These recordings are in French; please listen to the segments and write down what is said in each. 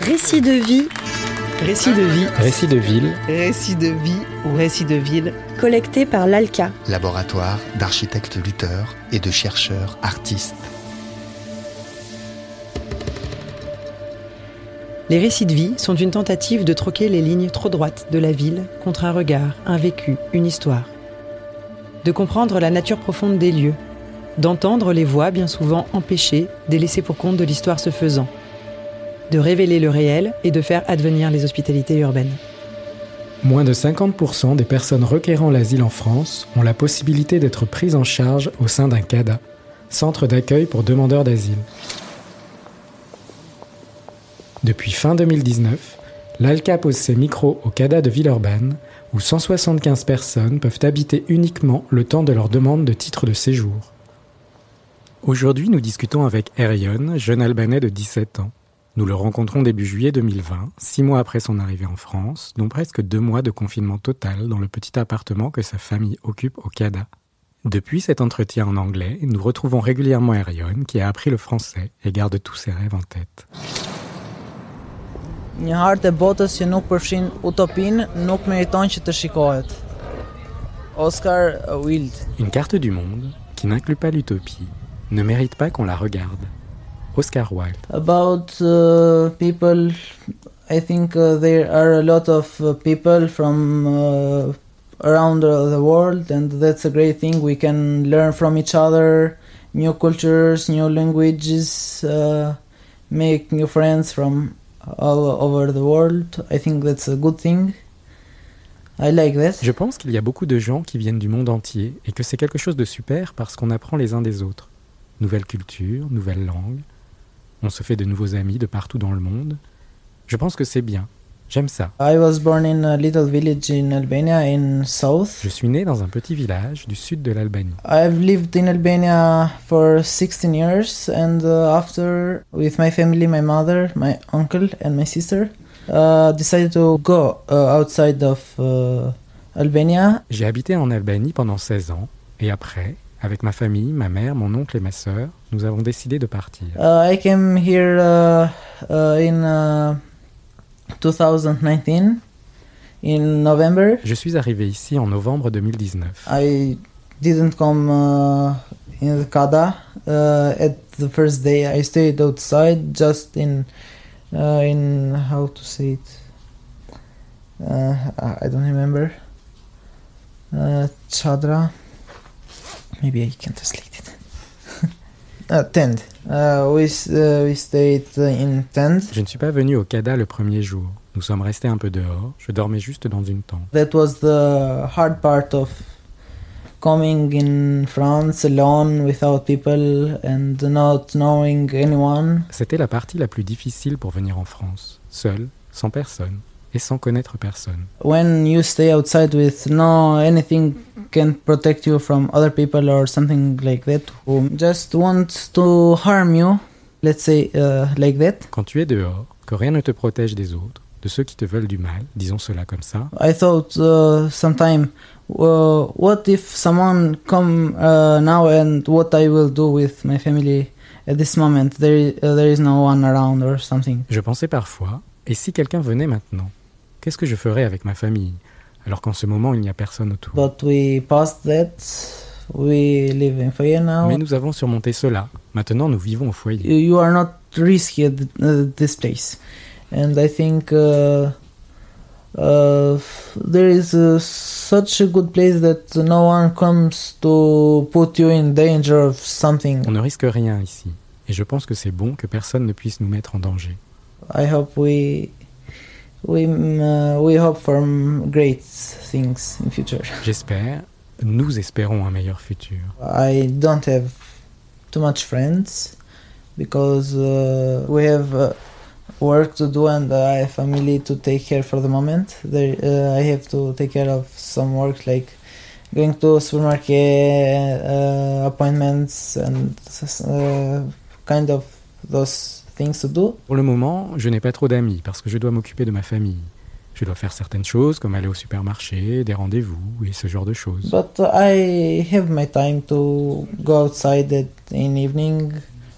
Récit de vie. Récit de vie. Récit de ville. Récit de vie ou récit de ville. Collecté par l'ALCA. Laboratoire d'architectes lutteurs et de chercheurs artistes. Les récits de vie sont une tentative de troquer les lignes trop droites de la ville contre un regard, un vécu, une histoire. De comprendre la nature profonde des lieux, d'entendre les voix bien souvent empêchées, délaissées pour compte de l'histoire se faisant, de révéler le réel et de faire advenir les hospitalités urbaines. Moins de 50% des personnes requérant l'asile en France ont la possibilité d'être prises en charge au sein d'un CADA, Centre d'accueil pour demandeurs d'asile. Depuis fin 2019, l'ALCA pose ses micros au CADA de Villeurbanne, où 175 personnes peuvent habiter uniquement le temps de leur demande de titre de séjour. Aujourd'hui, nous discutons avec Erion, jeune Albanais de 17 ans. Nous le rencontrons début juillet 2020, six mois après son arrivée en France, dont presque deux mois de confinement total dans le petit appartement que sa famille occupe au CADA. Depuis cet entretien en anglais, nous retrouvons régulièrement Erion, qui a appris le français et garde tous ses rêves en tête. Një hartë e botës që nuk përfshin utopin nuk meriton që të shikohet. Oscar Wilde. Une carte du monde qui n'inclut pas l'utopie ne mérite pas qu'on la regarde. Oscar Wilde. About uh, people, I think uh, there are a lot of uh, people from around the world, and that's a great thing. We can learn from each other, new cultures, new languages, make new friends from all over the world. I think that's a good thing. I like that. Je pense qu'il y a beaucoup de gens qui viennent du monde entier et que c'est quelque chose de super parce qu'on apprend les uns des autres. Nouvelle culture, nouvelle langue. On se fait de nouveaux amis de partout dans le monde. Je pense que c'est bien. J'aime ça. I was born in a little village in Albania in south. Je suis né dans un petit village du sud de l'Albanie. I've lived in Albania for 16 years, and uh, after, with my family, my mother, my uncle, and my sister, uh, decided to go uh, outside of uh, Albania. J'ai habité en Albanie pendant 16 ans et après, avec ma famille, ma mère, mon oncle et ma sœur, nous avons décidé de partir. Uh, I came here uh, uh, in uh, 2019, in November. Je suis arrivé ici en novembre 2019. I didn't come uh, in the Kada uh, at the first day. I stayed outside, just in uh, in how to say it? Uh, I don't remember. Uh, chadra. Maybe I can translate it. uh, tent. Uh, we uh, we stayed in tent. Je ne suis pas venu au CADA le premier jour. Nous sommes restés un peu dehors. Je dormais juste dans une tente. That was the hard part of coming in France alone without people and not knowing anyone. C'était la partie la plus difficile pour venir en France. Seul, sans personne et sans connaître personne. When you stay outside with no anything can protect you from other people or something like that who just want to harm you, let's say uh, like that. Quand tu es dehors, que rien ne te protège des autres, de ceux qui te veulent du mal, disons cela comme ça, I thought uh, sometime, uh, what if someone come uh, now and what I will do with my family at this moment? There, uh, there is no one around or something. je pensais parfois, et si quelqu'un venait maintenant? Qu'est-ce que je ferais avec ma famille alors qu'en ce moment il n'y a personne autour? But we passed that. We live in Faya now. Mais nous avons surmonté cela. Maintenant nous vivons au foyer. You, are not risky at uh, this place, and I think uh, uh, there is uh, such a good place that no one comes to put you in danger of something. On ne risque rien ici. Et je pense que c'est bon que personne ne puisse nous mettre en danger. I hope we we mm, uh, we hope for mm, great things in future. J'espère, nous espérons un meilleur futur. I don't have too much friends because uh, we have uh, work to do and I have family to take care for the moment. There, uh, I have to take care of some work like going to supermarket uh, appointments and uh, kind of those things to do. Pour le moment, je n'ai pas trop d'amis parce que je dois m'occuper de ma famille. Je dois faire certaines choses comme aller au supermarché, des rendez-vous et ce genre de choses. But I have my time to go outside at, in evening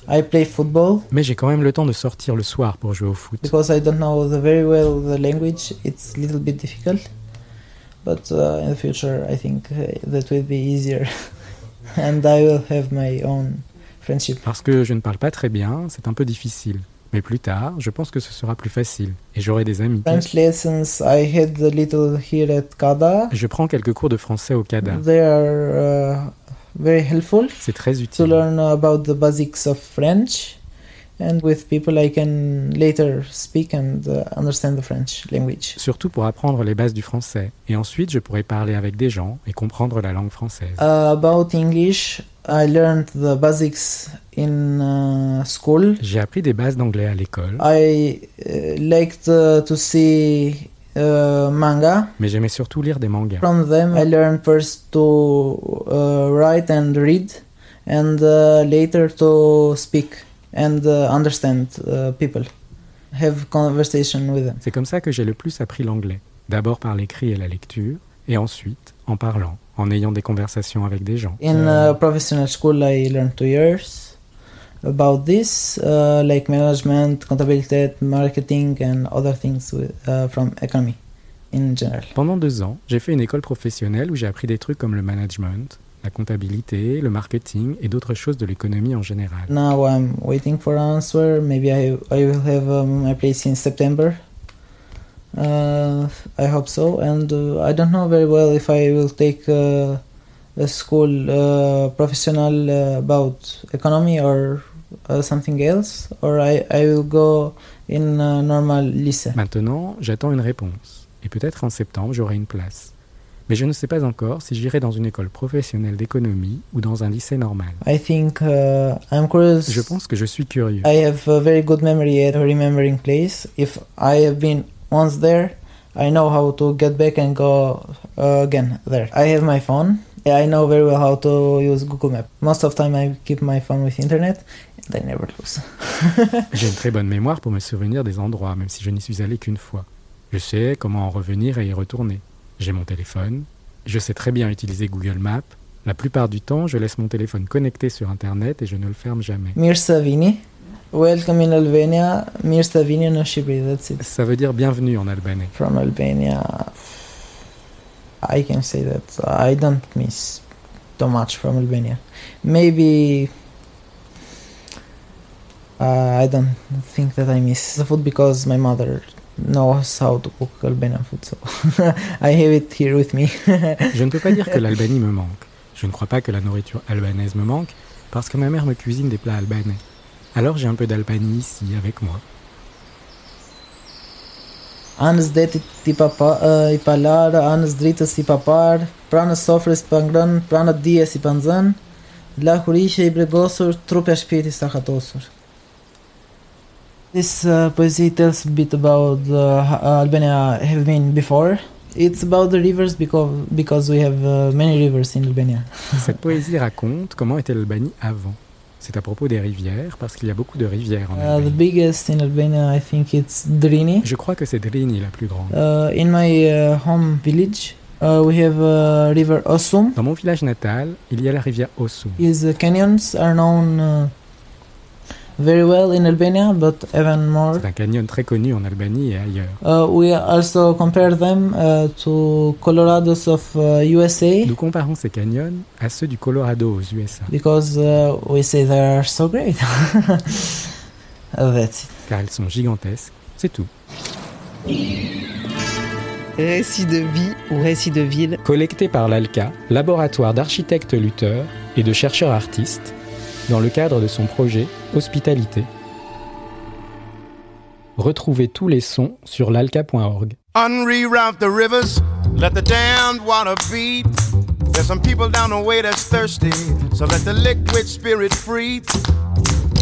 I play football Mais j'ai quand même le temps de sortir le soir pour jouer au foot. because I don't know the very well the language. It's a little bit difficult, but uh, in the future I think uh, that will be easier, and I will have my own friendship. Parce que je ne parle pas très bien, c'est un peu difficile. Mais plus tard, je pense que ce sera plus facile et j'aurai des amis. French lessons I had a little here at Kada. Je prends quelques cours de français au CADA. They are uh, very helpful C'est très to utile. learn about the basics of French, and with people I can later speak and understand the French language. Surtout pour apprendre les bases du français. Et ensuite, je pourrai parler avec des gens et comprendre la langue française. Uh, about English, I learned the basics in uh, school. J'ai appris des bases d'anglais à l'école, I uh, liked uh, to see uh, manga. mais j'aimais surtout lire des mangas. From them, I learned first to uh, write and read, and uh, later to speak and understand people, have conversation with them. C'est comme ça que j'ai le plus appris l'anglais. D'abord par l'écrit et la lecture, et ensuite en parlant, en ayant des conversations avec des gens. In uh, professional school, I learned two years about this, uh, like management, contabilité, marketing, and other things with, uh, from economy in general. Pendant deux ans, j'ai fait une école professionnelle où j'ai appris des trucs comme le management, la comptabilité, le marketing et d'autres choses de l'économie en général. Now I'm waiting for an answer. Maybe I I will have um, my place in September. Uh, I hope so, and uh, I don't know very well if I will take uh, a school uh, professional uh, about economy or uh, something else, or I I will go in a normal lycée. Maintenant, j'attends une réponse. Et peut-être en septembre, j'aurai une place. Mais je ne sais pas encore si j'irai dans une école professionnelle d'économie ou dans un lycée normal. I think uh, I'm curious. Je pense que je suis curieux. I have a very good memory at remembering place. If I have been once there, I know how to get back and go uh, again there. I have my phone. I know very well how to use Google Map. Most of time I keep my phone with internet and I never lose. J'ai une très bonne mémoire pour me souvenir des endroits, même si je n'y suis allé qu'une fois. Je sais comment en revenir et y retourner. J'ai mon téléphone. Je sais très bien utiliser Google Maps. La plupart du temps, je laisse mon téléphone connecté sur Internet et je ne le ferme jamais. Mir Savini. Welcome in Albania. Mir Savini no Shqipëri. That's it. Ça veut dire bienvenue en albanais. From Albania, I can say that I don't miss too much from Albania. Maybe uh, I don't think that I miss the food because my mother knows how to cook Albanian food, so I have it here with me. Je ne peux pas dire que l'Albanie me manque. Je ne crois pas que la nourriture albanaise me manque, parce que ma mère me cuisine des plats albanais. Alors j'ai un peu d'Albanie ici avec moi. Anës detit i papa, uh, i palarë, anës dritës i papar, pranës sofrës pa ngrën, pranët dijes i panzën, lahurishe i bregosur, trupja shpirti sakatosur. This uh, poesy tells a bit about uh, Albania have been before. It's about the rivers because because we have uh, many rivers in Albania. Cette poésie raconte comment était l'Albanie avant. C'est à propos des rivières, parce qu'il y a beaucoup de rivières en Uh, the Albanie. biggest in Albania, I think it's Drini. Je crois que c'est Drini la plus grande. Uh, in my uh, home village, uh, we have uh, river Osum. Dans mon village natal, il y a la rivière Ossum. His uh, canyons are known uh, very well in Albania, but even more. C'est un canyon très connu en Albanie et ailleurs. Uh, we also compare them uh, to Colorados of uh, USA Nous comparons ces canyons à ceux du Colorado aux USA, because uh, we say they are so great. Uh, That's it. car ils sont gigantesques, c'est tout. Récits de vie ou récits de ville, Collecté par l'ALCA, laboratoire d'architectes lutteurs et de chercheurs artistes, dans le cadre de son projet Hospitalité. Retrouvez tous les sons sur l'alca.org.